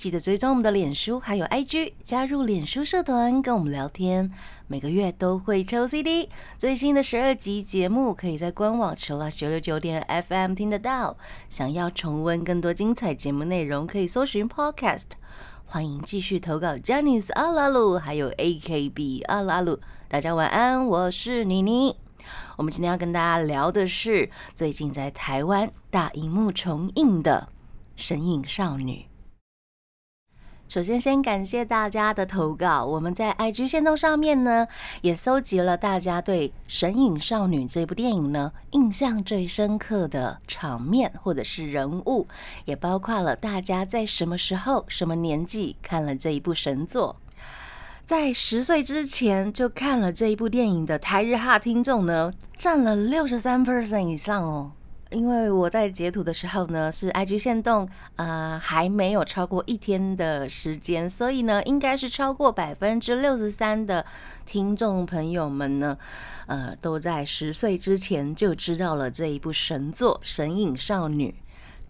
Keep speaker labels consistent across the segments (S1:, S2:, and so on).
S1: 记得追踪我们的脸书还有 IG，加入脸书社团跟我们聊天。每个月都会抽 CD，最新的十二集节目可以在官网 c h l 九六九点 FM 听得到。想要重温更多精彩节目内容，可以搜寻 Podcast。欢迎继续投稿 j a n i c e 阿拉鲁还有 AKB 阿拉鲁。大家晚安，我是妮妮。我们今天要跟大家聊的是最近在台湾大荧幕重映的《神隐少女》。首先，先感谢大家的投稿。我们在 IG 线动上面呢，也搜集了大家对《神隐少女》这部电影呢印象最深刻的场面或者是人物，也包括了大家在什么时候、什么年纪看了这一部神作。在十岁之前就看了这一部电影的台日哈听众呢，占了六十三 percent 以上哦。因为我在截图的时候呢，是 IG 线动，呃，还没有超过一天的时间，所以呢，应该是超过百分之六十三的听众朋友们呢，呃，都在十岁之前就知道了这一部神作《神隐少女》，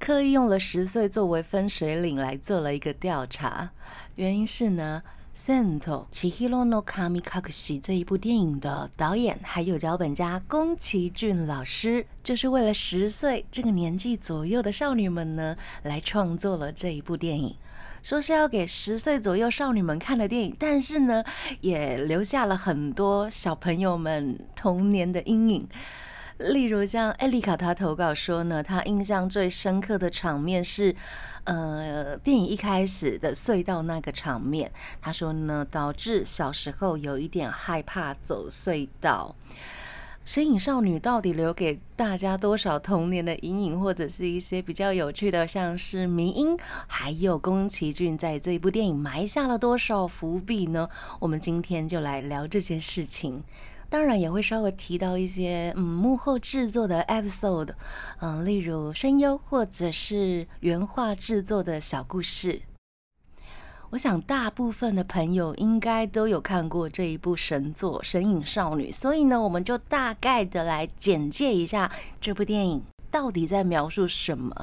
S1: 刻意用了十岁作为分水岭来做了一个调查，原因是呢。《Sento Chihiro no Kamikakushi》这一部电影的导演还有脚本家宫崎骏老师，就是为了十岁这个年纪左右的少女们呢，来创作了这一部电影。说是要给十岁左右少女们看的电影，但是呢，也留下了很多小朋友们童年的阴影。例如像艾丽卡，她投稿说呢，她印象最深刻的场面是。呃，电影一开始的隧道那个场面，她说呢，导致小时候有一点害怕走隧道。身影少女到底留给大家多少童年的阴影，或者是一些比较有趣的，像是迷音，还有宫崎骏在这一部电影埋下了多少伏笔呢？我们今天就来聊这件事情。当然也会稍微提到一些嗯幕后制作的 episode，嗯，例如声优或者是原画制作的小故事。我想大部分的朋友应该都有看过这一部神作《神隐少女》，所以呢，我们就大概的来简介一下这部电影到底在描述什么。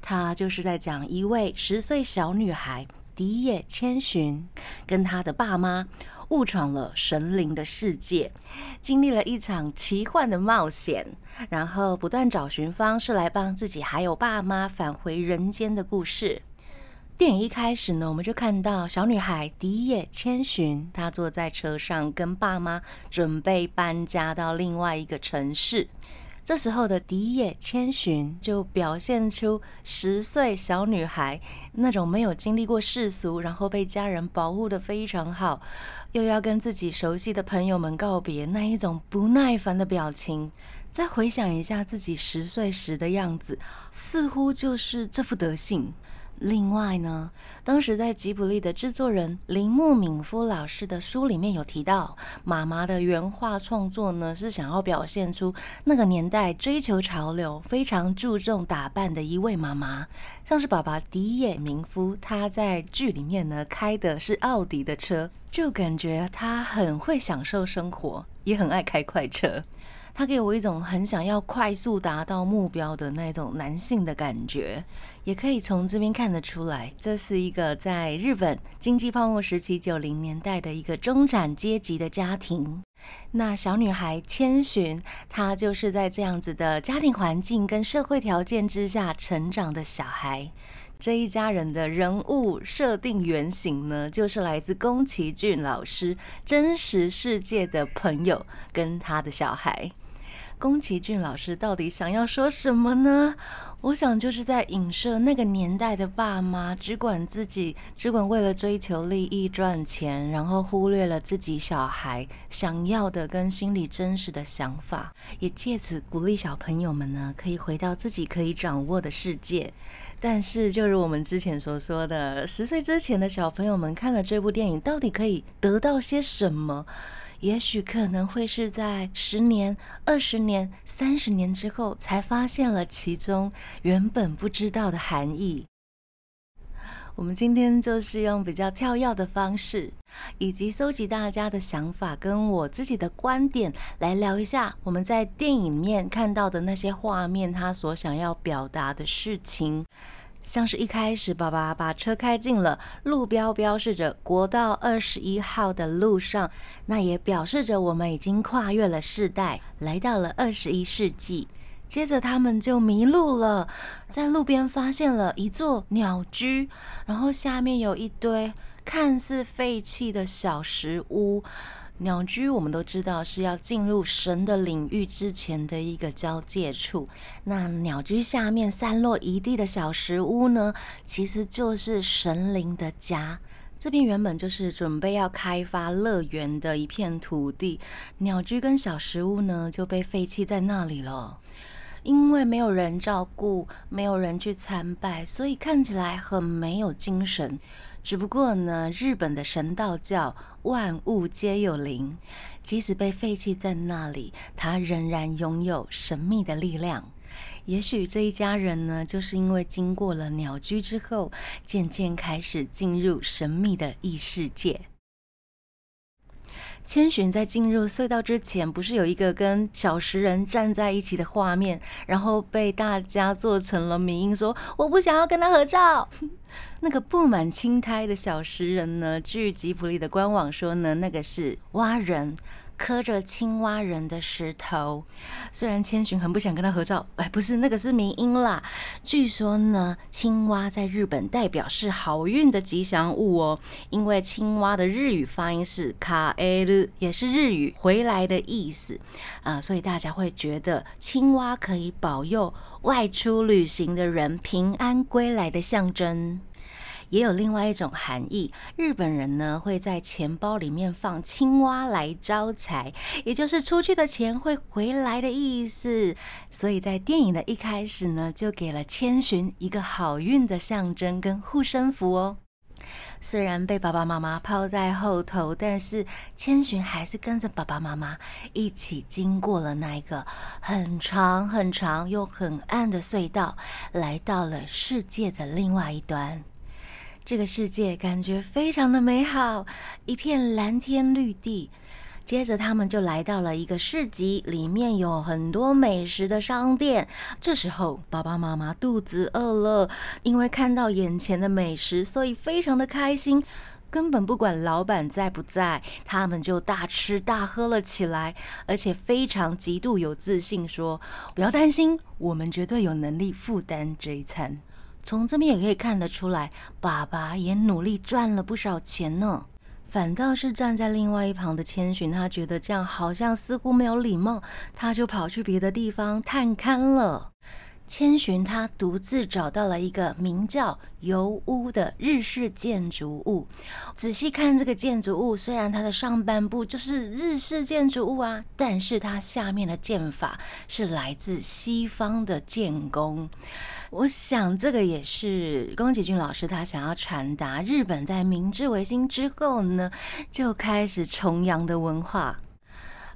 S1: 它就是在讲一位十岁小女孩迪野千寻跟她的爸妈。误闯了神灵的世界，经历了一场奇幻的冒险，然后不断找寻方式来帮自己还有爸妈返回人间的故事。电影一开始呢，我们就看到小女孩迪野千寻，她坐在车上跟爸妈准备搬家到另外一个城市。这时候的迪野千寻就表现出十岁小女孩那种没有经历过世俗，然后被家人保护的非常好，又要跟自己熟悉的朋友们告别那一种不耐烦的表情。再回想一下自己十岁时的样子，似乎就是这副德性。另外呢，当时在吉卜力的制作人铃木敏夫老师的书里面有提到，妈妈的原画创作呢是想要表现出那个年代追求潮流、非常注重打扮的一位妈妈，像是爸爸迪野明夫，他在剧里面呢开的是奥迪的车，就感觉他很会享受生活，也很爱开快车。他给我一种很想要快速达到目标的那种男性的感觉，也可以从这边看得出来，这是一个在日本经济泡沫时期九零年代的一个中产阶级的家庭。那小女孩千寻，她就是在这样子的家庭环境跟社会条件之下成长的小孩。这一家人的人物设定原型呢，就是来自宫崎骏老师真实世界的朋友跟他的小孩。宫崎骏老师到底想要说什么呢？我想就是在影射那个年代的爸妈只管自己，只管为了追求利益赚钱，然后忽略了自己小孩想要的跟心里真实的想法，也借此鼓励小朋友们呢，可以回到自己可以掌握的世界。但是，就如我们之前所说的，十岁之前的小朋友们看了这部电影，到底可以得到些什么？也许可能会是在十年、二十年、三十年之后，才发现了其中原本不知道的含义。我们今天就是用比较跳跃的方式，以及搜集大家的想法跟我自己的观点，来聊一下我们在电影面看到的那些画面，他所想要表达的事情。像是一开始，爸爸把车开进了路标标示着国道二十一号的路上，那也表示着我们已经跨越了世代，来到了二十一世纪。接着他们就迷路了，在路边发现了一座鸟居，然后下面有一堆看似废弃的小石屋。鸟居我们都知道是要进入神的领域之前的一个交界处。那鸟居下面散落一地的小石屋呢，其实就是神灵的家。这边原本就是准备要开发乐园的一片土地，鸟居跟小石屋呢就被废弃在那里了。因为没有人照顾，没有人去参拜，所以看起来很没有精神。只不过呢，日本的神道教万物皆有灵，即使被废弃在那里，它仍然拥有神秘的力量。也许这一家人呢，就是因为经过了鸟居之后，渐渐开始进入神秘的异世界。千寻在进入隧道之前，不是有一个跟小石人站在一起的画面，然后被大家做成了迷音，说我不想要跟他合照。那个布满青苔的小石人呢？据吉普力的官网说呢，那个是蛙人。磕着青蛙人的石头，虽然千寻很不想跟他合照，哎，不是那个是名音啦。据说呢，青蛙在日本代表是好运的吉祥物哦，因为青蛙的日语发音是卡埃鲁，也是日语回来的意思啊，所以大家会觉得青蛙可以保佑外出旅行的人平安归来的象征。也有另外一种含义，日本人呢会在钱包里面放青蛙来招财，也就是出去的钱会回来的意思。所以在电影的一开始呢，就给了千寻一个好运的象征跟护身符哦。虽然被爸爸妈妈抛在后头，但是千寻还是跟着爸爸妈妈一起经过了那一个很长很长又很暗的隧道，来到了世界的另外一端。这个世界感觉非常的美好，一片蓝天绿地。接着他们就来到了一个市集，里面有很多美食的商店。这时候爸爸妈妈肚子饿了，因为看到眼前的美食，所以非常的开心，根本不管老板在不在，他们就大吃大喝了起来，而且非常极度有自信，说不要担心，我们绝对有能力负担这一餐。从这边也可以看得出来，爸爸也努力赚了不少钱呢。反倒是站在另外一旁的千寻，他觉得这样好像似乎没有礼貌，他就跑去别的地方探勘了。千寻他独自找到了一个名叫油屋的日式建筑物。仔细看这个建筑物，虽然它的上半部就是日式建筑物啊，但是它下面的建法是来自西方的建工。我想这个也是宫崎骏老师他想要传达，日本在明治维新之后呢，就开始重洋的文化。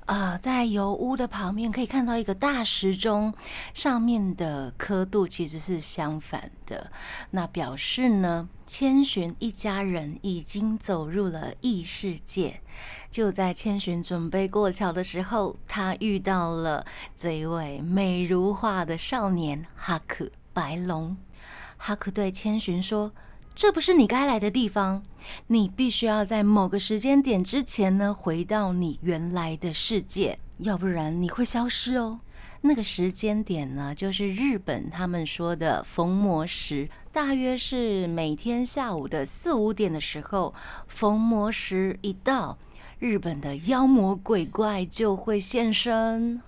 S1: 啊，在油屋的旁边可以看到一个大时钟，上面的刻度其实是相反的。那表示呢，千寻一家人已经走入了异世界。就在千寻准备过桥的时候，他遇到了这一位美如画的少年哈克白龙。哈克对千寻说。这不是你该来的地方，你必须要在某个时间点之前呢，回到你原来的世界，要不然你会消失哦。那个时间点呢，就是日本他们说的逢魔时，大约是每天下午的四五点的时候，逢魔时一到，日本的妖魔鬼怪就会现身。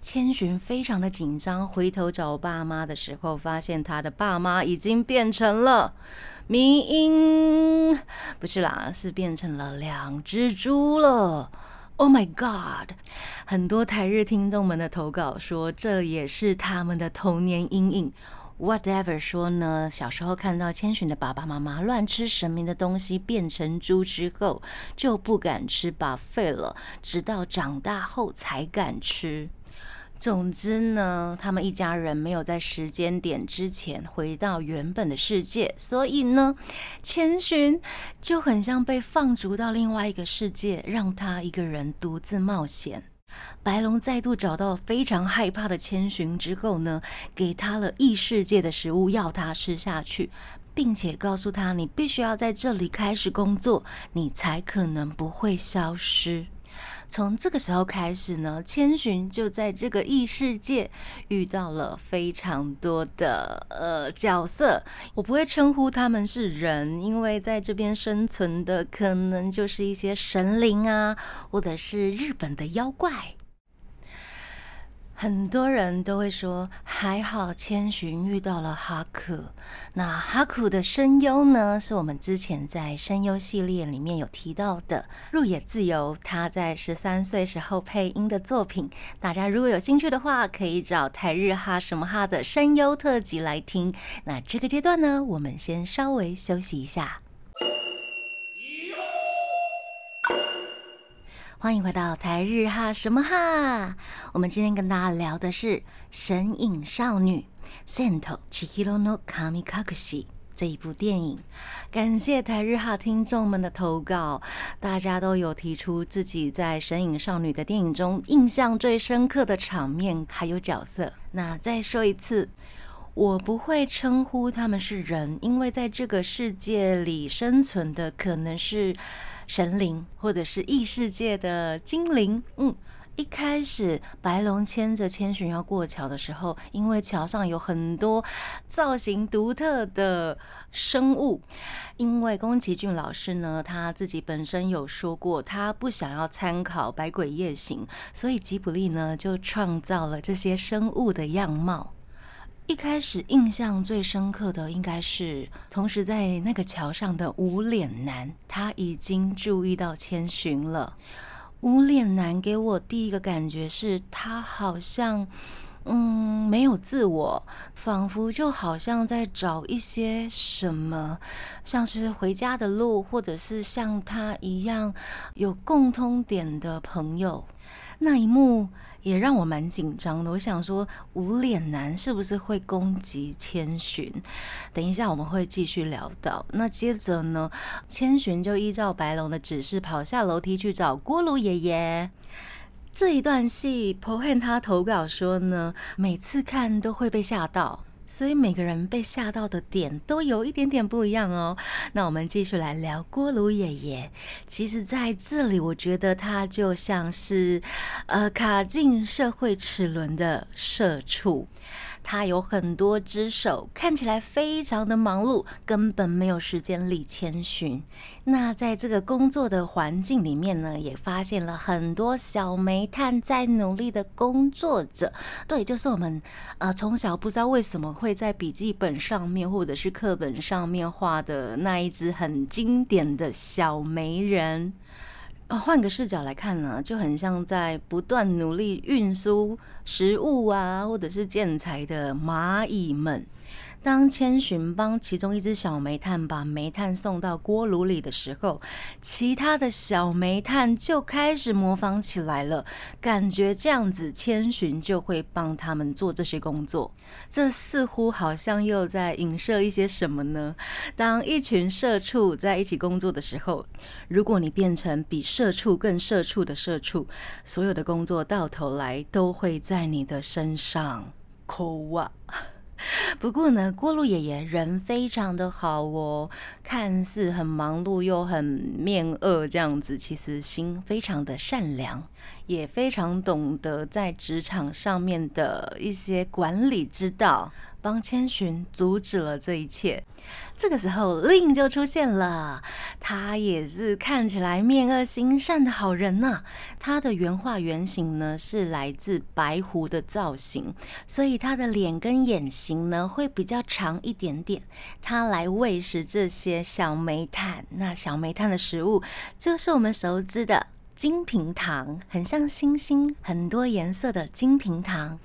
S1: 千寻非常的紧张，回头找爸妈的时候，发现他的爸妈已经变成了。迷音不是啦，是变成了两只猪了。Oh my god！很多台日听众们的投稿说，这也是他们的童年阴影。Whatever 说呢，小时候看到千寻的爸爸妈妈乱吃神明的东西变成猪之后，就不敢吃，把废了，直到长大后才敢吃。总之呢，他们一家人没有在时间点之前回到原本的世界，所以呢，千寻就很像被放逐到另外一个世界，让他一个人独自冒险。白龙再度找到非常害怕的千寻之后呢，给他了异世界的食物，要他吃下去，并且告诉他：“你必须要在这里开始工作，你才可能不会消失。”从这个时候开始呢，千寻就在这个异世界遇到了非常多的呃角色。我不会称呼他们是人，因为在这边生存的可能就是一些神灵啊，或者是日本的妖怪。很多人都会说，还好千寻遇到了哈库。那哈库的声优呢，是我们之前在声优系列里面有提到的入野自由，他在十三岁时候配音的作品。大家如果有兴趣的话，可以找台日哈什么哈的声优特辑来听。那这个阶段呢，我们先稍微休息一下。欢迎回到台日哈什么哈？我们今天跟大家聊的是《神隐少女》（Sento Chihiro no Kamikakushi） 这一部电影。感谢台日哈听众们的投稿，大家都有提出自己在《神隐少女》的电影中印象最深刻的场面还有角色。那再说一次，我不会称呼他们是人，因为在这个世界里生存的可能是。神灵，或者是异世界的精灵。嗯，一开始白龙牵着千寻要过桥的时候，因为桥上有很多造型独特的生物。因为宫崎骏老师呢，他自己本身有说过，他不想要参考《百鬼夜行》，所以吉卜力呢就创造了这些生物的样貌。一开始印象最深刻的应该是，同时在那个桥上的无脸男，他已经注意到千寻了。无脸男给我第一个感觉是他好像，嗯，没有自我，仿佛就好像在找一些什么，像是回家的路，或者是像他一样有共通点的朋友。那一幕。也让我蛮紧张的。我想说，无脸男是不是会攻击千寻？等一下我们会继续聊到。那接着呢，千寻就依照白龙的指示跑下楼梯去找锅炉爷爷。这一段戏，Po Han 他投稿说呢，每次看都会被吓到。所以每个人被吓到的点都有一点点不一样哦。那我们继续来聊锅炉爷爷。其实在这里，我觉得他就像是，呃，卡进社会齿轮的社畜。他有很多只手，看起来非常的忙碌，根本没有时间理千寻。那在这个工作的环境里面呢，也发现了很多小煤炭在努力的工作着。对，就是我们呃从小不知道为什么会在笔记本上面或者是课本上面画的那一只很经典的小煤人。啊，换个视角来看呢，就很像在不断努力运输食物啊，或者是建材的蚂蚁们。当千寻帮其中一只小煤炭把煤炭送到锅炉里的时候，其他的小煤炭就开始模仿起来了，感觉这样子千寻就会帮他们做这些工作。这似乎好像又在影射一些什么呢？当一群社畜在一起工作的时候，如果你变成比社畜更社畜的社畜，所有的工作到头来都会在你的身上扣啊。不过呢，锅炉爷爷人非常的好哦，看似很忙碌又很面恶这样子，其实心非常的善良，也非常懂得在职场上面的一些管理之道。帮千寻阻止了这一切。这个时候，令就出现了。他也是看起来面恶心善的好人呐。他的原画原型呢是来自白狐的造型，所以他的脸跟眼型呢会比较长一点点。他来喂食这些小煤炭，那小煤炭的食物就是我们熟知的金平糖，很像星星，很多颜色的金平糖。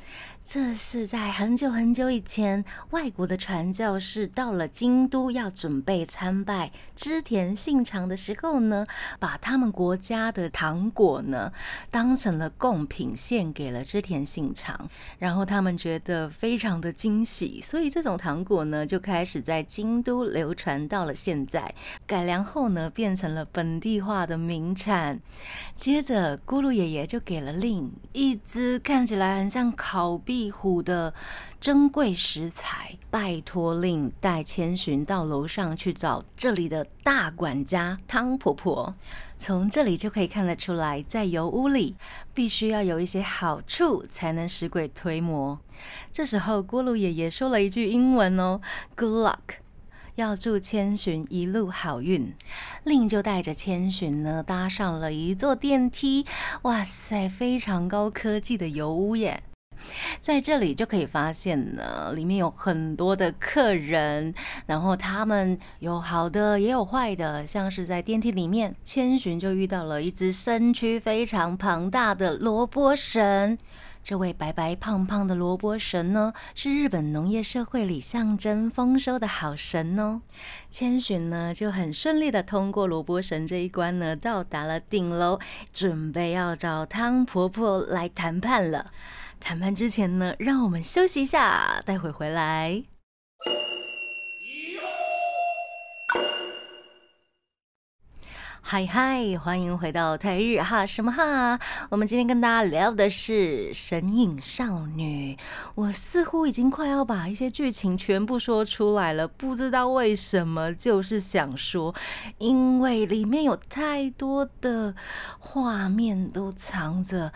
S1: 这是在很久很久以前，外国的传教士到了京都要准备参拜织田信长的时候呢，把他们国家的糖果呢当成了贡品献给了织田信长，然后他们觉得非常的惊喜，所以这种糖果呢就开始在京都流传到了现在，改良后呢变成了本地化的名产。接着咕噜爷爷就给了令一只看起来很像烤壁。壁虎的珍贵食材，拜托令带千寻到楼上去找这里的大管家汤婆婆。从这里就可以看得出来，在油屋里必须要有一些好处，才能使鬼推磨。这时候，锅炉爷爷说了一句英文哦：“Good luck，要祝千寻一路好运。”令就带着千寻呢，搭上了一座电梯。哇塞，非常高科技的油屋耶！在这里就可以发现呢，里面有很多的客人，然后他们有好的也有坏的，像是在电梯里面，千寻就遇到了一只身躯非常庞大的萝卜神。这位白白胖胖的萝卜神呢，是日本农业社会里象征丰收的好神哦。千寻呢就很顺利的通过萝卜神这一关呢，到达了顶楼，准备要找汤婆婆来谈判了。谈判之前呢，让我们休息一下，待会回来。嗨嗨，欢迎回到泰日哈什么哈？我们今天跟大家聊的是《神隐少女》。我似乎已经快要把一些剧情全部说出来了，不知道为什么，就是想说，因为里面有太多的画面都藏着。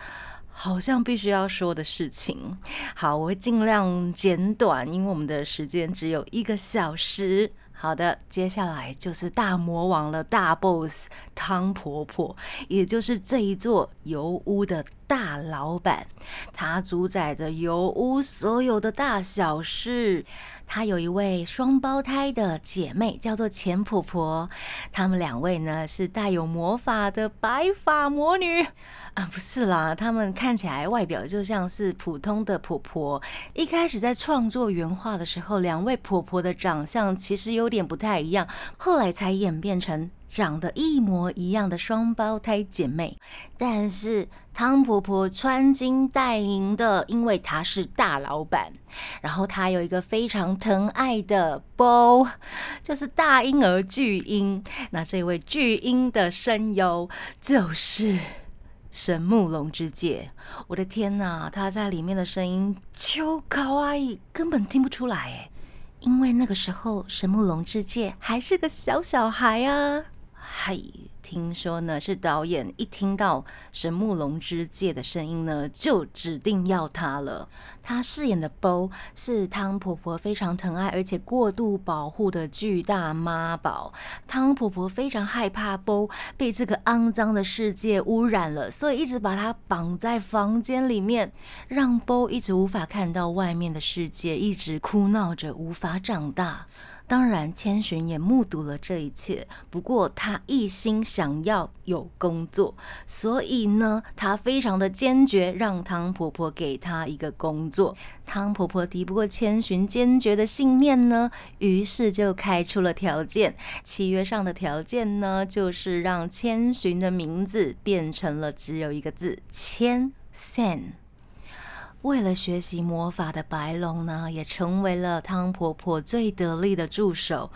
S1: 好像必须要说的事情，好，我会尽量简短，因为我们的时间只有一个小时。好的，接下来就是大魔王了，大 boss 汤婆婆，也就是这一座油屋的大老板，他主宰着油屋所有的大小事。她有一位双胞胎的姐妹，叫做钱婆婆。她们两位呢是带有魔法的白发魔女 啊，不是啦，她们看起来外表就像是普通的婆婆。一开始在创作原画的时候，两位婆婆的长相其实有点不太一样，后来才演变成。长得一模一样的双胞胎姐妹，但是汤婆婆穿金戴银的，因为她是大老板。然后她有一个非常疼爱的包，就是大婴儿巨婴。那这位巨婴的声优就是神木龙之介。我的天哪，他在里面的声音超可爱，根本听不出来，因为那个时候神木龙之介还是个小小孩啊。嗨，听说呢是导演一听到神木龙之介的声音呢，就指定要他了。他饰演的波是汤婆婆非常疼爱而且过度保护的巨大妈宝。汤婆婆非常害怕波被这个肮脏的世界污染了，所以一直把他绑在房间里面，让波一直无法看到外面的世界，一直哭闹着无法长大。当然，千寻也目睹了这一切。不过，他一心想要有工作，所以呢，他非常的坚决，让汤婆婆给他一个工作。汤婆婆敌不过千寻坚决的信念呢，于是就开出了条件。契约上的条件呢，就是让千寻的名字变成了只有一个字“千 ”，sen。为了学习魔法的白龙呢，也成为了汤婆婆最得力的助手。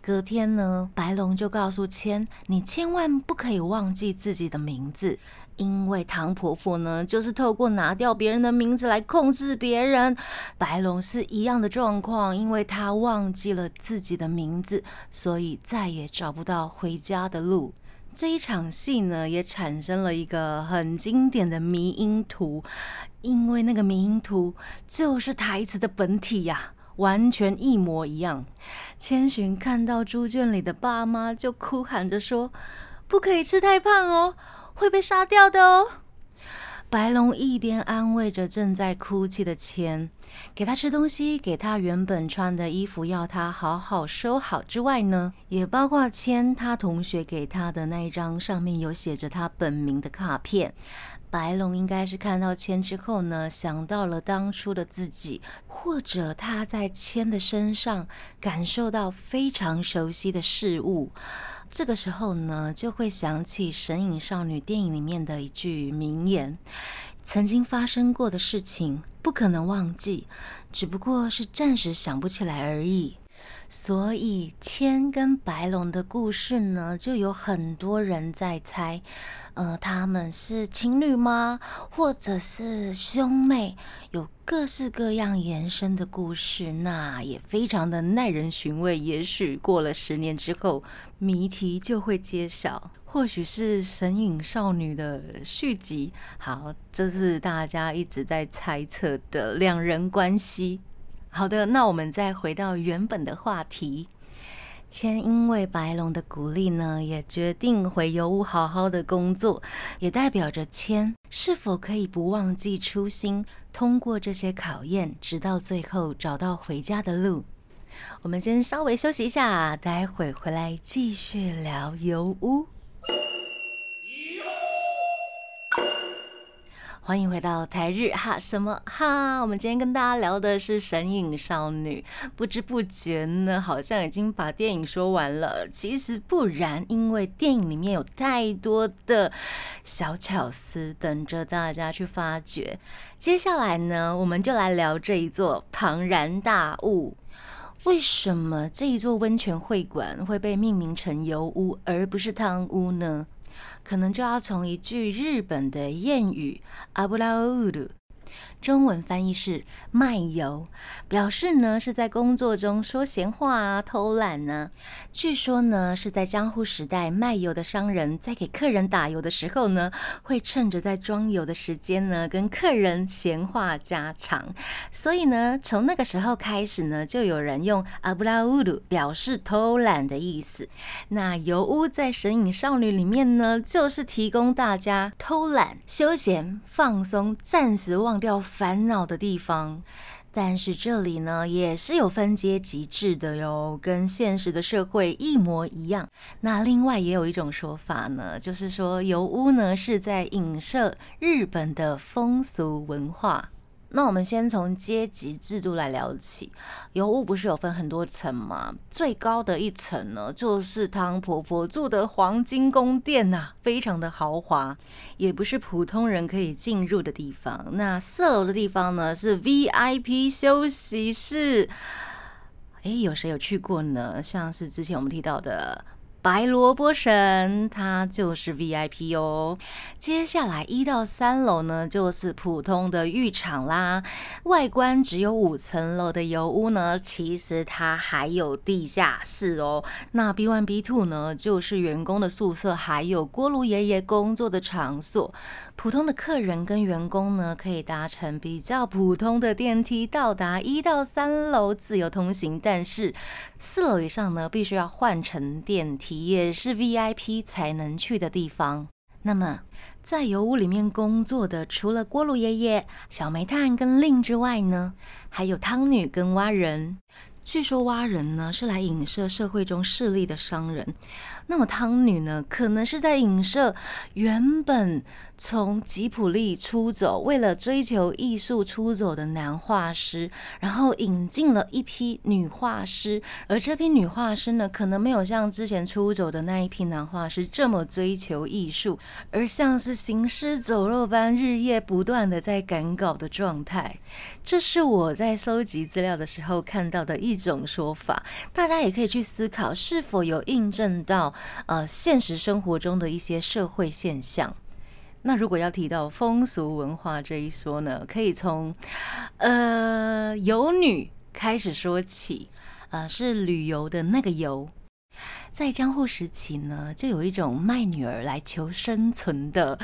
S1: 隔天呢，白龙就告诉千：“你千万不可以忘记自己的名字，因为汤婆婆呢，就是透过拿掉别人的名字来控制别人。白龙是一样的状况，因为他忘记了自己的名字，所以再也找不到回家的路。”这一场戏呢，也产生了一个很经典的迷音图，因为那个迷音图就是台词的本体呀，完全一模一样。千寻看到猪圈里的爸妈，就哭喊着说：“不可以吃太胖哦，会被杀掉的哦。”白龙一边安慰着正在哭泣的千，给他吃东西，给他原本穿的衣服，要他好好收好之外呢，也包括千他同学给他的那一张上面有写着他本名的卡片。白龙应该是看到签之后呢，想到了当初的自己，或者他在签的身上感受到非常熟悉的事物。这个时候呢，就会想起《神隐少女》电影里面的一句名言：“曾经发生过的事情不可能忘记，只不过是暂时想不起来而已。”所以，千跟白龙的故事呢，就有很多人在猜，呃，他们是情侣吗？或者是兄妹？有各式各样延伸的故事，那也非常的耐人寻味。也许过了十年之后，谜题就会揭晓，或许是《神隐少女》的续集。好，这是大家一直在猜测的两人关系。好的，那我们再回到原本的话题。千因为白龙的鼓励呢，也决定回油屋好好的工作，也代表着千是否可以不忘记初心，通过这些考验，直到最后找到回家的路。我们先稍微休息一下，待会回来继续聊油屋。欢迎回到台日哈什么哈？我们今天跟大家聊的是《神隐少女》，不知不觉呢，好像已经把电影说完了。其实不然，因为电影里面有太多的小巧思等着大家去发掘。接下来呢，我们就来聊这一座庞然大物。为什么这一座温泉会馆会被命名成油屋而不是汤屋呢？可能就要从一句日本的谚语“阿布拉乌鲁”。中文翻译是卖油，表示呢是在工作中说闲话啊、偷懒呢。据说呢是在江户时代，卖油的商人在给客人打油的时候呢，会趁着在装油的时间呢，跟客人闲话家常。所以呢，从那个时候开始呢，就有人用阿布拉乌鲁表示偷懒的意思。那油屋在《神隐少女》里面呢，就是提供大家偷懒、休闲、放松、暂时忘掉。烦恼的地方，但是这里呢也是有分阶级制的哟，跟现实的社会一模一样。那另外也有一种说法呢，就是说油屋呢是在影射日本的风俗文化。那我们先从阶级制度来聊起，油屋不是有分很多层吗？最高的一层呢，就是汤婆婆住的黄金宫殿呐，非常的豪华，也不是普通人可以进入的地方。那四楼的地方呢，是 VIP 休息室。哎，有谁有去过呢？像是之前我们提到的。白萝卜神，它就是 VIP 哦。接下来一到三楼呢，就是普通的浴场啦。外观只有五层楼的油屋呢，其实它还有地下室哦。那 B one B two 呢，就是员工的宿舍，还有锅炉爷爷工作的场所。普通的客人跟员工呢，可以搭乘比较普通的电梯到达一到三楼自由通行，但是四楼以上呢，必须要换乘电梯，企业是 VIP 才能去的地方。那么在油屋里面工作的，除了锅炉爷爷、小煤炭跟令之外呢，还有汤女跟蛙人。据说蛙人呢是来影射社会中势力的商人，那么汤女呢可能是在影射原本从吉普力出走，为了追求艺术出走的男画师，然后引进了一批女画师，而这批女画师呢可能没有像之前出走的那一批男画师这么追求艺术，而像是行尸走肉般日夜不断的在赶稿的状态。这是我在搜集资料的时候看到的一。种说法，大家也可以去思考，是否有印证到呃现实生活中的一些社会现象。那如果要提到风俗文化这一说呢，可以从呃游女开始说起，呃是旅游的那个游。在江户时期呢，就有一种卖女儿来求生存的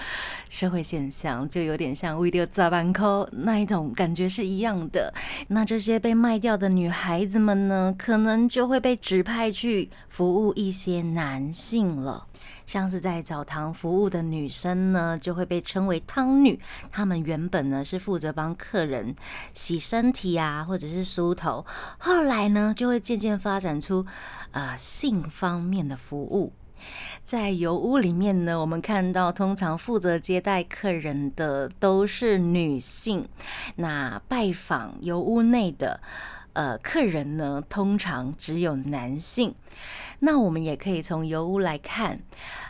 S1: 社会现象，就有点像为了砸板扣那一种感觉是一样的。那这些被卖掉的女孩子们呢，可能就会被指派去服务一些男性了。像是在澡堂服务的女生呢，就会被称为汤女。她们原本呢是负责帮客人洗身体啊，或者是梳头，后来呢就会渐渐发展出呃性方面的服务。在油屋里面呢，我们看到通常负责接待客人的都是女性，那拜访油屋内的呃客人呢，通常只有男性。那我们也可以从油屋来看，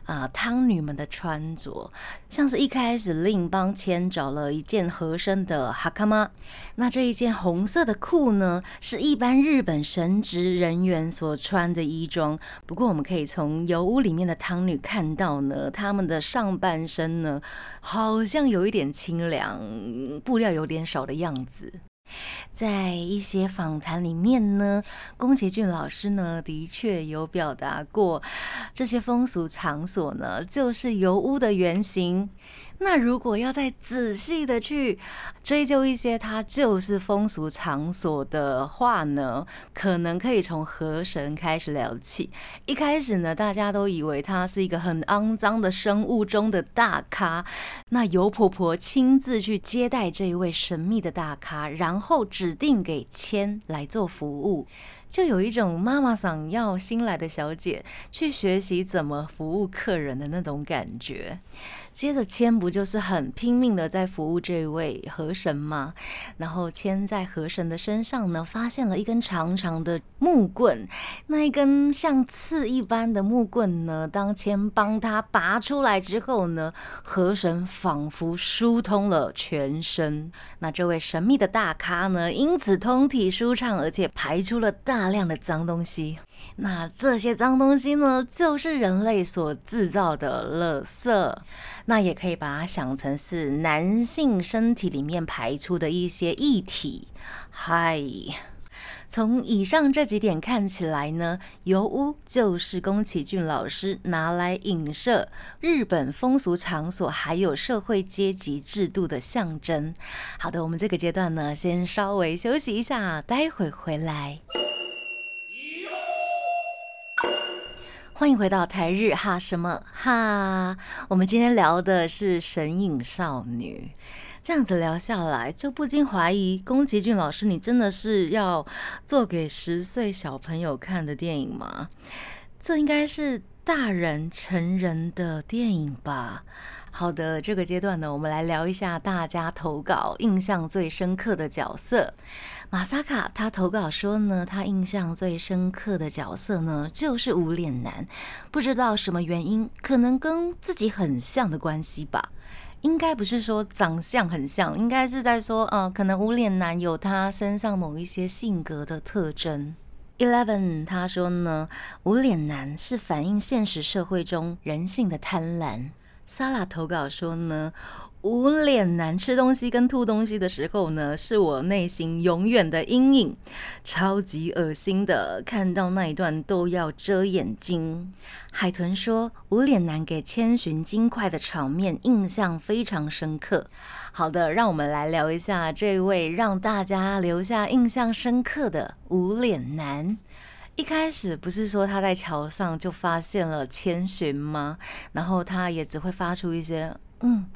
S1: 啊，汤女们的穿着，像是一开始令邦千找了一件合身的哈卡玛，那这一件红色的裤呢，是一般日本神职人员所穿的衣装。不过我们可以从油屋里面的汤女看到呢，他们的上半身呢，好像有一点清凉，布料有点少的样子。在一些访谈里面呢，宫崎骏老师呢的确有表达过，这些风俗场所呢就是油污的原型。那如果要再仔细的去追究一些它就是风俗场所的话呢，可能可以从河神开始聊起。一开始呢，大家都以为他是一个很肮脏的生物中的大咖，那尤婆婆亲自去接待这一位神秘的大咖，然后指定给千来做服务。就有一种妈妈想要新来的小姐去学习怎么服务客人的那种感觉。接着千不就是很拼命的在服务这位河神吗？然后千在河神的身上呢，发现了一根长长的木棍。那一根像刺一般的木棍呢，当千帮他拔出来之后呢，河神仿佛疏通了全身。那这位神秘的大咖呢，因此通体舒畅，而且排出了大。大量的脏东西，那这些脏东西呢，就是人类所制造的垃圾。那也可以把它想成是男性身体里面排出的一些液体。嗨，从以上这几点看起来呢，油污就是宫崎骏老师拿来影射日本风俗场所还有社会阶级制度的象征。好的，我们这个阶段呢，先稍微休息一下，待会回来。欢迎回到台日哈什么哈？我们今天聊的是《神隐少女》，这样子聊下来，就不禁怀疑宫崎骏老师，你真的是要做给十岁小朋友看的电影吗？这应该是大人成人的电影吧？好的，这个阶段呢，我们来聊一下大家投稿印象最深刻的角色。马萨卡他投稿说呢，他印象最深刻的角色呢就是无脸男，不知道什么原因，可能跟自己很像的关系吧。应该不是说长相很像，应该是在说，呃，可能无脸男有他身上某一些性格的特征。Eleven 他说呢，无脸男是反映现实社会中人性的贪婪。萨拉投稿说呢。无脸男吃东西跟吐东西的时候呢，是我内心永远的阴影，超级恶心的，看到那一段都要遮眼睛。海豚说，无脸男给千寻金块的场面印象非常深刻。好的，让我们来聊一下这位让大家留下印象深刻的无脸男。一开始不是说他在桥上就发现了千寻吗？然后他也只会发出一些嗯。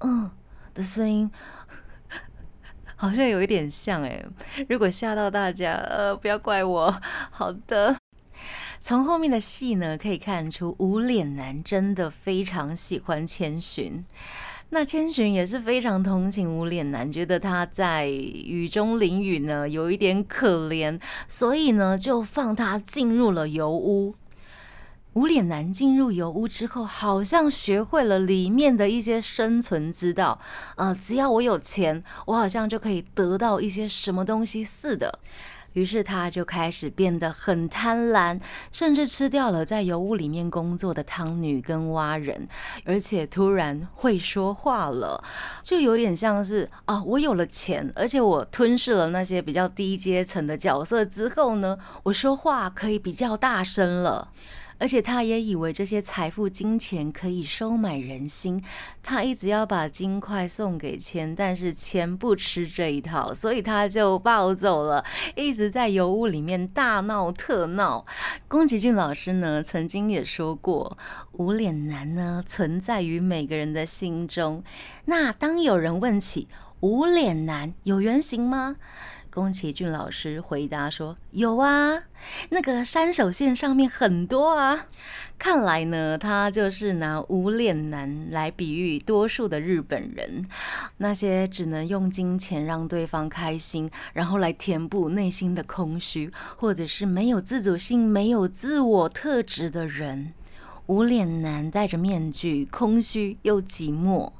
S1: 嗯的声音 好像有一点像哎，如果吓到大家，呃，不要怪我。好的，从后面的戏呢可以看出，无脸男真的非常喜欢千寻，那千寻也是非常同情无脸男，觉得他在雨中淋雨呢有一点可怜，所以呢就放他进入了油屋。无脸男进入油屋之后，好像学会了里面的一些生存之道。呃，只要我有钱，我好像就可以得到一些什么东西似的。于是他就开始变得很贪婪，甚至吃掉了在油污里面工作的汤女跟蛙人，而且突然会说话了，就有点像是啊，我有了钱，而且我吞噬了那些比较低阶层的角色之后呢，我说话可以比较大声了。而且他也以为这些财富、金钱可以收买人心。他一直要把金块送给钱，但是钱不吃这一套，所以他就暴走了，一直在油屋里面大闹特闹。宫崎骏老师呢，曾经也说过，无脸男呢存在于每个人的心中。那当有人问起无脸男有原型吗？宫崎骏老师回答说：“有啊，那个山手线上面很多啊。看来呢，他就是拿无脸男来比喻多数的日本人，那些只能用金钱让对方开心，然后来填补内心的空虚，或者是没有自主性、没有自我特质的人。”无脸男戴着面具，空虚又寂寞。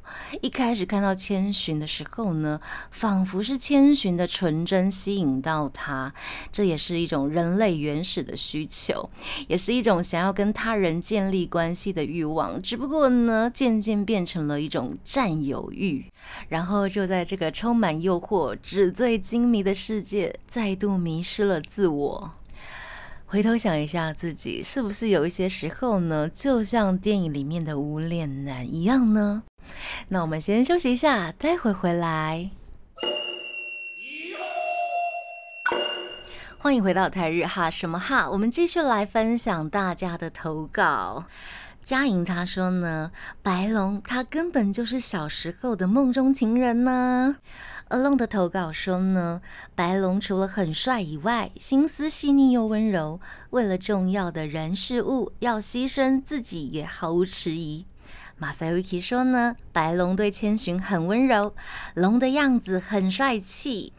S1: 一开始看到千寻的时候呢，仿佛是千寻的纯真吸引到他，这也是一种人类原始的需求，也是一种想要跟他人建立关系的欲望。只不过呢，渐渐变成了一种占有欲，然后就在这个充满诱惑、纸醉金迷的世界，再度迷失了自我。回头想一下，自己是不是有一些时候呢，就像电影里面的无脸男一样呢？那我们先休息一下，待会回来。欢迎回到台日哈什么哈，我们继续来分享大家的投稿。嘉莹她说呢，白龙他根本就是小时候的梦中情人呢。Alone 的投稿说呢，白龙除了很帅以外，心思细腻又温柔，为了重要的人事物要牺牲自己也毫无迟疑。马赛维奇说呢，白龙对千寻很温柔，龙的样子很帅气。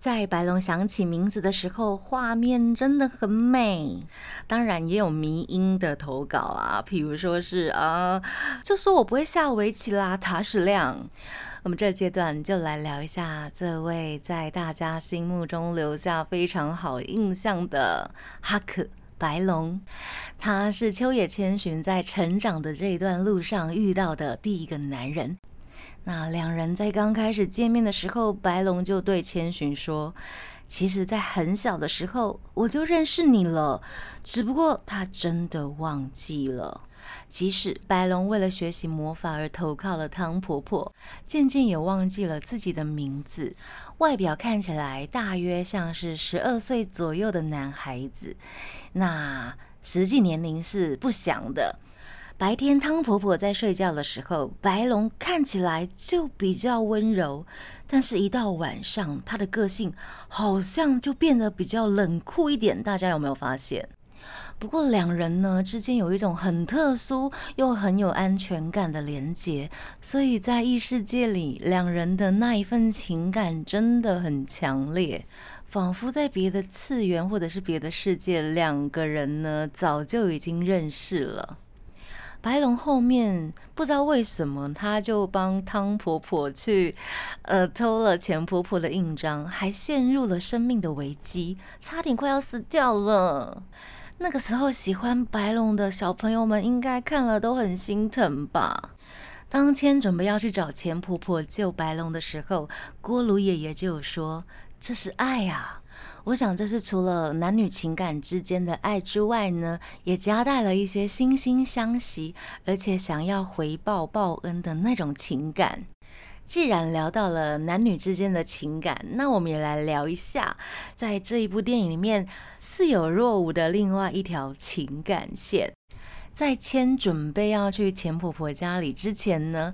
S1: 在白龙想起名字的时候，画面真的很美。当然也有迷音的投稿啊，譬如说是啊，就说我不会下围棋啦，塔矢亮。我们这阶段就来聊一下这位在大家心目中留下非常好印象的哈克白龙。他是秋野千寻在成长的这一段路上遇到的第一个男人。那两人在刚开始见面的时候，白龙就对千寻说：“其实，在很小的时候我就认识你了，只不过他真的忘记了。”即使白龙为了学习魔法而投靠了汤婆婆，渐渐也忘记了自己的名字。外表看起来大约像是十二岁左右的男孩子，那实际年龄是不详的。白天汤婆婆在睡觉的时候，白龙看起来就比较温柔，但是，一到晚上，他的个性好像就变得比较冷酷一点。大家有没有发现？不过两人呢之间有一种很特殊又很有安全感的连结，所以在异世界里，两人的那一份情感真的很强烈，仿佛在别的次元或者是别的世界，两个人呢早就已经认识了。白龙后面不知道为什么，他就帮汤婆婆去呃偷了钱婆婆的印章，还陷入了生命的危机，差点快要死掉了。那个时候喜欢白龙的小朋友们应该看了都很心疼吧。当千准备要去找钱婆婆救白龙的时候，锅炉爷爷就说：“这是爱啊！”我想这是除了男女情感之间的爱之外呢，也夹带了一些惺惺相惜，而且想要回报报恩的那种情感。既然聊到了男女之间的情感，那我们也来聊一下，在这一部电影里面似有若无的另外一条情感线。在千准备要去钱婆婆家里之前呢，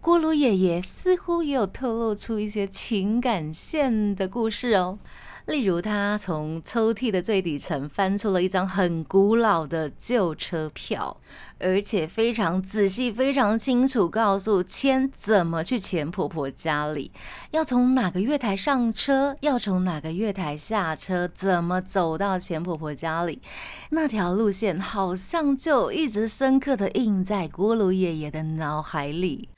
S1: 锅炉爷爷似乎也有透露出一些情感线的故事哦。例如，他从抽屉的最底层翻出了一张很古老的旧车票，而且非常仔细、非常清楚告诉千怎么去钱婆婆家里，要从哪个月台上车，要从哪个月台下车，怎么走到钱婆婆家里。那条路线好像就一直深刻的印在锅炉爷爷的脑海里。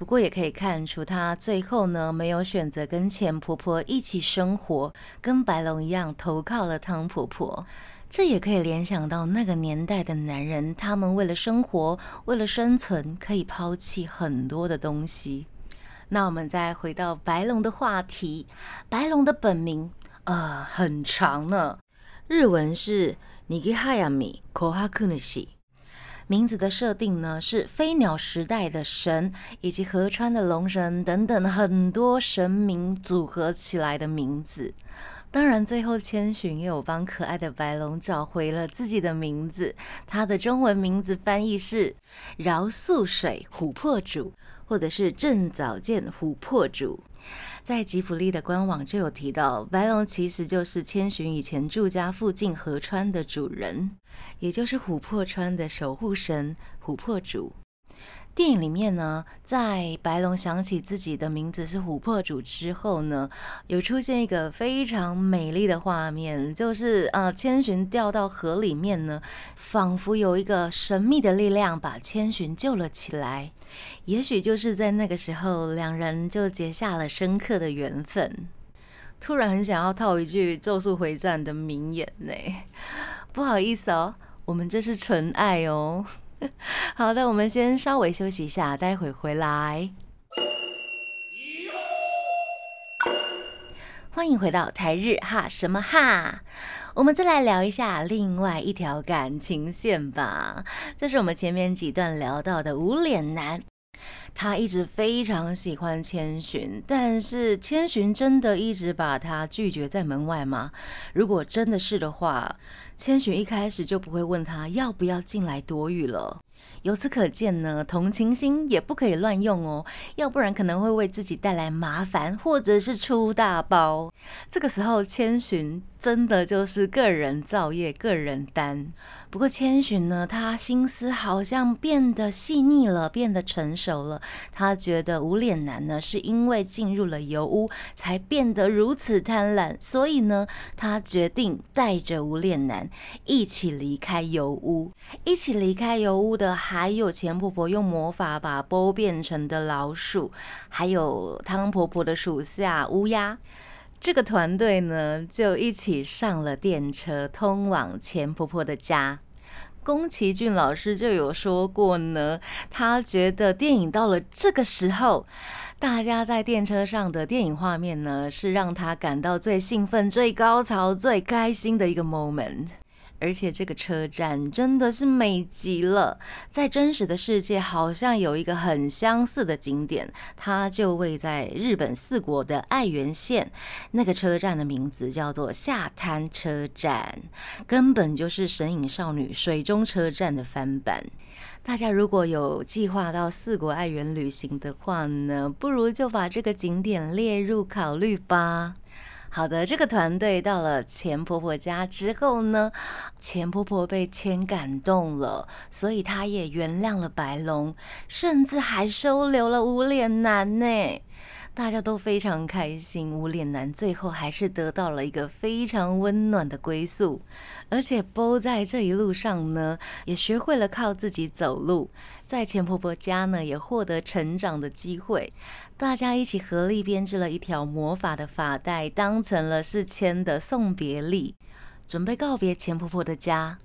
S1: 不过也可以看出，她最后呢没有选择跟钱婆婆一起生活，跟白龙一样投靠了汤婆婆。这也可以联想到那个年代的男人，他们为了生活，为了生存，可以抛弃很多的东西。那我们再回到白龙的话题，白龙的本名呃很长呢，日文是尼基哈亚米科哈库努西。名字的设定呢，是飞鸟时代的神以及河川的龙神等等很多神明组合起来的名字。当然，最后千寻也有帮可爱的白龙找回了自己的名字，它的中文名字翻译是饶素水琥珀主，或者是正早见琥珀主。在吉普力的官网就有提到，白龙其实就是千寻以前住家附近河川的主人，也就是琥珀川的守护神琥珀主。电影里面呢，在白龙想起自己的名字是琥珀主之后呢，有出现一个非常美丽的画面，就是啊，千寻掉到河里面呢，仿佛有一个神秘的力量把千寻救了起来。也许就是在那个时候，两人就结下了深刻的缘分。突然很想要套一句《咒术回战》的名言呢，不好意思哦，我们这是纯爱哦。好的，我们先稍微休息一下，待会回来。欢迎回到台日哈什么哈，我们再来聊一下另外一条感情线吧。这是我们前面几段聊到的无脸男。他一直非常喜欢千寻，但是千寻真的一直把他拒绝在门外吗？如果真的是的话，千寻一开始就不会问他要不要进来躲雨了。由此可见呢，同情心也不可以乱用哦，要不然可能会为自己带来麻烦，或者是出大包。这个时候，千寻。真的就是个人造业，个人担。不过千寻呢，他心思好像变得细腻了，变得成熟了。他觉得无脸男呢，是因为进入了油屋才变得如此贪婪，所以呢，他决定带着无脸男一起离开油屋。一起离开油屋的还有钱婆婆用魔法把波变成的老鼠，还有汤婆婆的属下乌鸦。这个团队呢，就一起上了电车，通往钱婆婆的家。宫崎骏老师就有说过呢，他觉得电影到了这个时候，大家在电车上的电影画面呢，是让他感到最兴奋、最高潮、最开心的一个 moment。而且这个车站真的是美极了，在真实的世界好像有一个很相似的景点，它就位在日本四国的爱媛县。那个车站的名字叫做下滩车站，根本就是《神隐少女》水中车站的翻版。大家如果有计划到四国爱媛旅行的话呢，不如就把这个景点列入考虑吧。好的，这个团队到了钱婆婆家之后呢，钱婆婆被钱感动了，所以她也原谅了白龙，甚至还收留了无脸男呢。大家都非常开心，无脸男最后还是得到了一个非常温暖的归宿，而且波在这一路上呢，也学会了靠自己走路，在钱婆婆家呢，也获得成长的机会。大家一起合力编织了一条魔法的发带，当成了是千的送别礼，准备告别钱婆婆的家。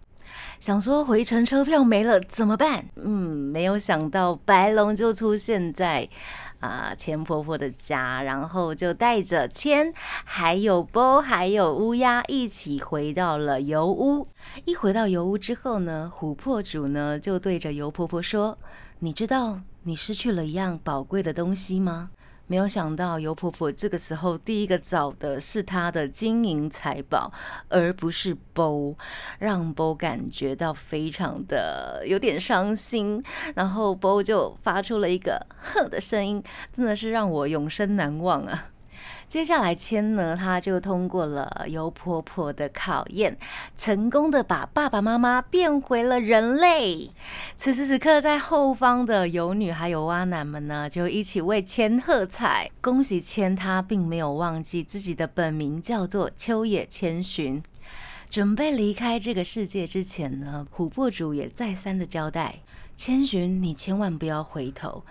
S1: 想说回程车票没了怎么办？嗯，没有想到白龙就出现在啊钱婆婆的家，然后就带着千，还有波，还有乌鸦一起回到了油屋。一回到油屋之后呢，琥珀主呢就对着油婆婆说：“你知道你失去了一样宝贵的东西吗？”没有想到尤婆婆这个时候第一个找的是她的金银财宝，而不是包，让包感觉到非常的有点伤心。然后包就发出了一个“哼”的声音，真的是让我永生难忘啊！接下来，千呢，他就通过了尤婆婆的考验，成功的把爸爸妈妈变回了人类。此时此刻，在后方的游女还有蛙男们呢，就一起为千喝彩，恭喜千，他并没有忘记自己的本名叫做秋野千寻。准备离开这个世界之前呢，琥珀主也再三的交代：千寻，你千万不要回头。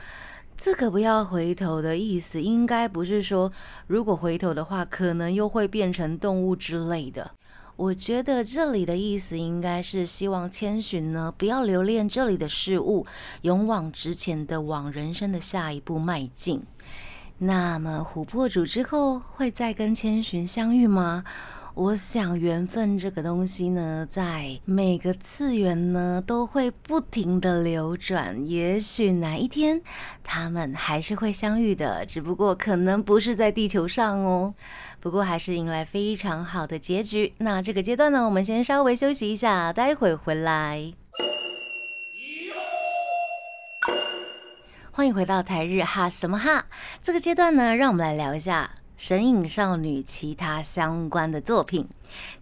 S1: 这个不要回头的意思，应该不是说如果回头的话，可能又会变成动物之类的。我觉得这里的意思应该是希望千寻呢，不要留恋这里的事物，勇往直前的往人生的下一步迈进。那么琥珀主之后会再跟千寻相遇吗？我想缘分这个东西呢，在每个次元呢都会不停的流转。也许哪一天他们还是会相遇的，只不过可能不是在地球上哦。不过还是迎来非常好的结局。那这个阶段呢，我们先稍微休息一下，待会回来。欢迎回到台日哈什么哈？这个阶段呢，让我们来聊一下。神隐少女其他相关的作品。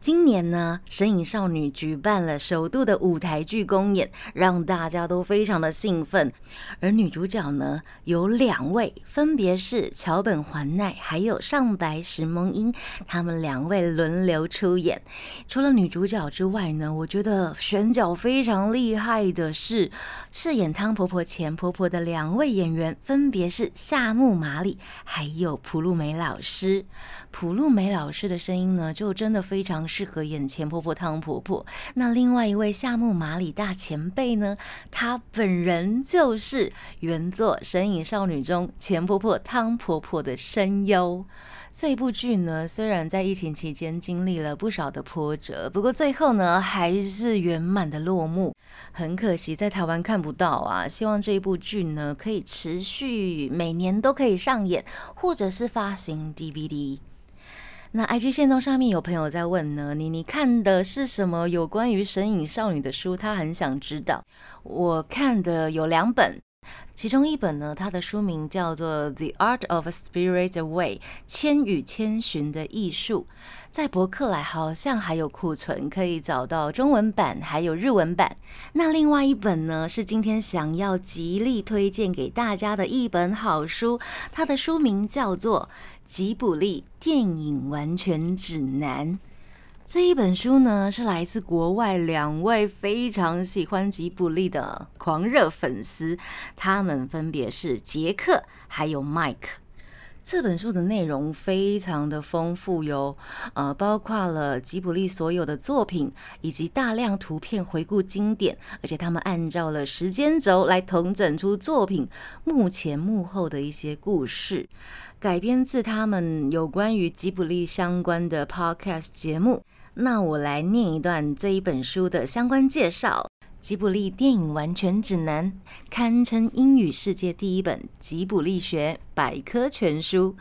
S1: 今年呢，神隐少女举办了首度的舞台剧公演，让大家都非常的兴奋。而女主角呢，有两位，分别是桥本环奈还有上白石萌音，他们两位轮流出演。除了女主角之外呢，我觉得选角非常厉害的是饰演汤婆婆钱婆婆的两位演员，分别是夏目麻里还有朴露美老。师普露梅老师的声音呢，就真的非常适合演钱婆婆汤婆婆。那另外一位夏目马里大前辈呢，她本人就是原作《神隐少女》中钱婆婆汤婆婆的声优。这部剧呢，虽然在疫情期间经历了不少的波折，不过最后呢，还是圆满的落幕。很可惜在台湾看不到啊，希望这一部剧呢，可以持续每年都可以上演，或者是发行 DVD。那 IG 线动上面有朋友在问呢，你你看的是什么有关于神隐少女的书？他很想知道。我看的有两本。其中一本呢，它的书名叫做《The Art of Spirit Away》，千与千寻的艺术，在博客来好像还有库存，可以找到中文版还有日文版。那另外一本呢，是今天想要极力推荐给大家的一本好书，它的书名叫做《吉卜力电影完全指南》。这一本书呢，是来自国外两位非常喜欢吉卜力的狂热粉丝，他们分别是杰克还有麦克。这本书的内容非常的丰富哟，呃，包括了吉卜力所有的作品，以及大量图片回顾经典，而且他们按照了时间轴来统整出作品幕前幕后的一些故事，改编自他们有关于吉卜力相关的 podcast 节目。那我来念一段这一本书的相关介绍，《吉卜力电影完全指南》堪称英语世界第一本吉卜力学百科全书。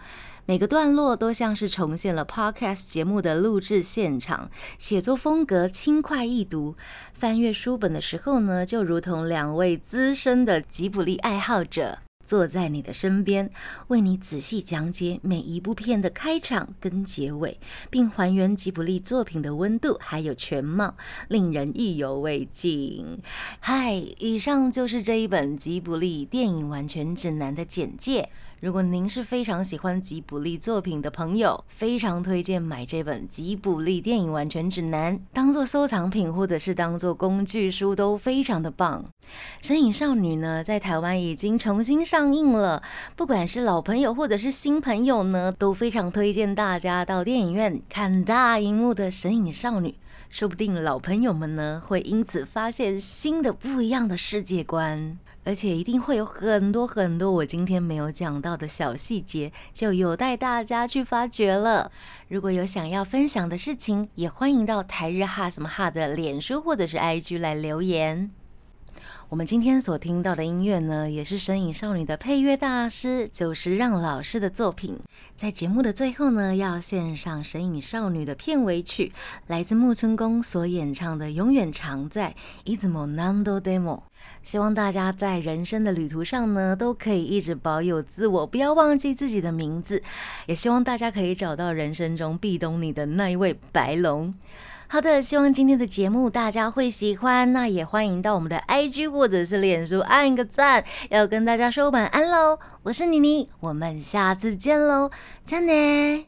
S1: 每个段落都像是重现了 Podcast 节目的录制现场，写作风格轻快易读。翻阅书本的时候呢，就如同两位资深的吉卜力爱好者。坐在你的身边，为你仔细讲解每一部片的开场跟结尾，并还原吉卜力作品的温度还有全貌，令人意犹未尽。嗨，以上就是这一本吉卜力电影完全指南的简介。如果您是非常喜欢吉卜力作品的朋友，非常推荐买这本《吉卜力电影完全指南》，当做收藏品或者是当做工具书都非常的棒。《身影少女》呢，在台湾已经重新上映了，不管是老朋友或者是新朋友呢，都非常推荐大家到电影院看大荧幕的《神影少女》，说不定老朋友们呢会因此发现新的不一样的世界观。而且一定会有很多很多我今天没有讲到的小细节，就有待大家去发掘了。如果有想要分享的事情，也欢迎到台日哈什么哈的脸书或者是 IG 来留言。我们今天所听到的音乐呢，也是《神隐少女》的配乐大师久石让老师的作品。在节目的最后呢，要献上《神隐少女》的片尾曲，来自木村宫所演唱的《永远常在》。いつも何度でも。 希望大家在人生的旅途上呢，都可以一直保有自我，不要忘记自己的名字。也希望大家可以找到人生中壁咚你的那一位白龙。好的，希望今天的节目大家会喜欢，那也欢迎到我们的 IG 或者是脸书按个赞，要跟大家说晚安喽。我是妮妮，我们下次见喽，加内。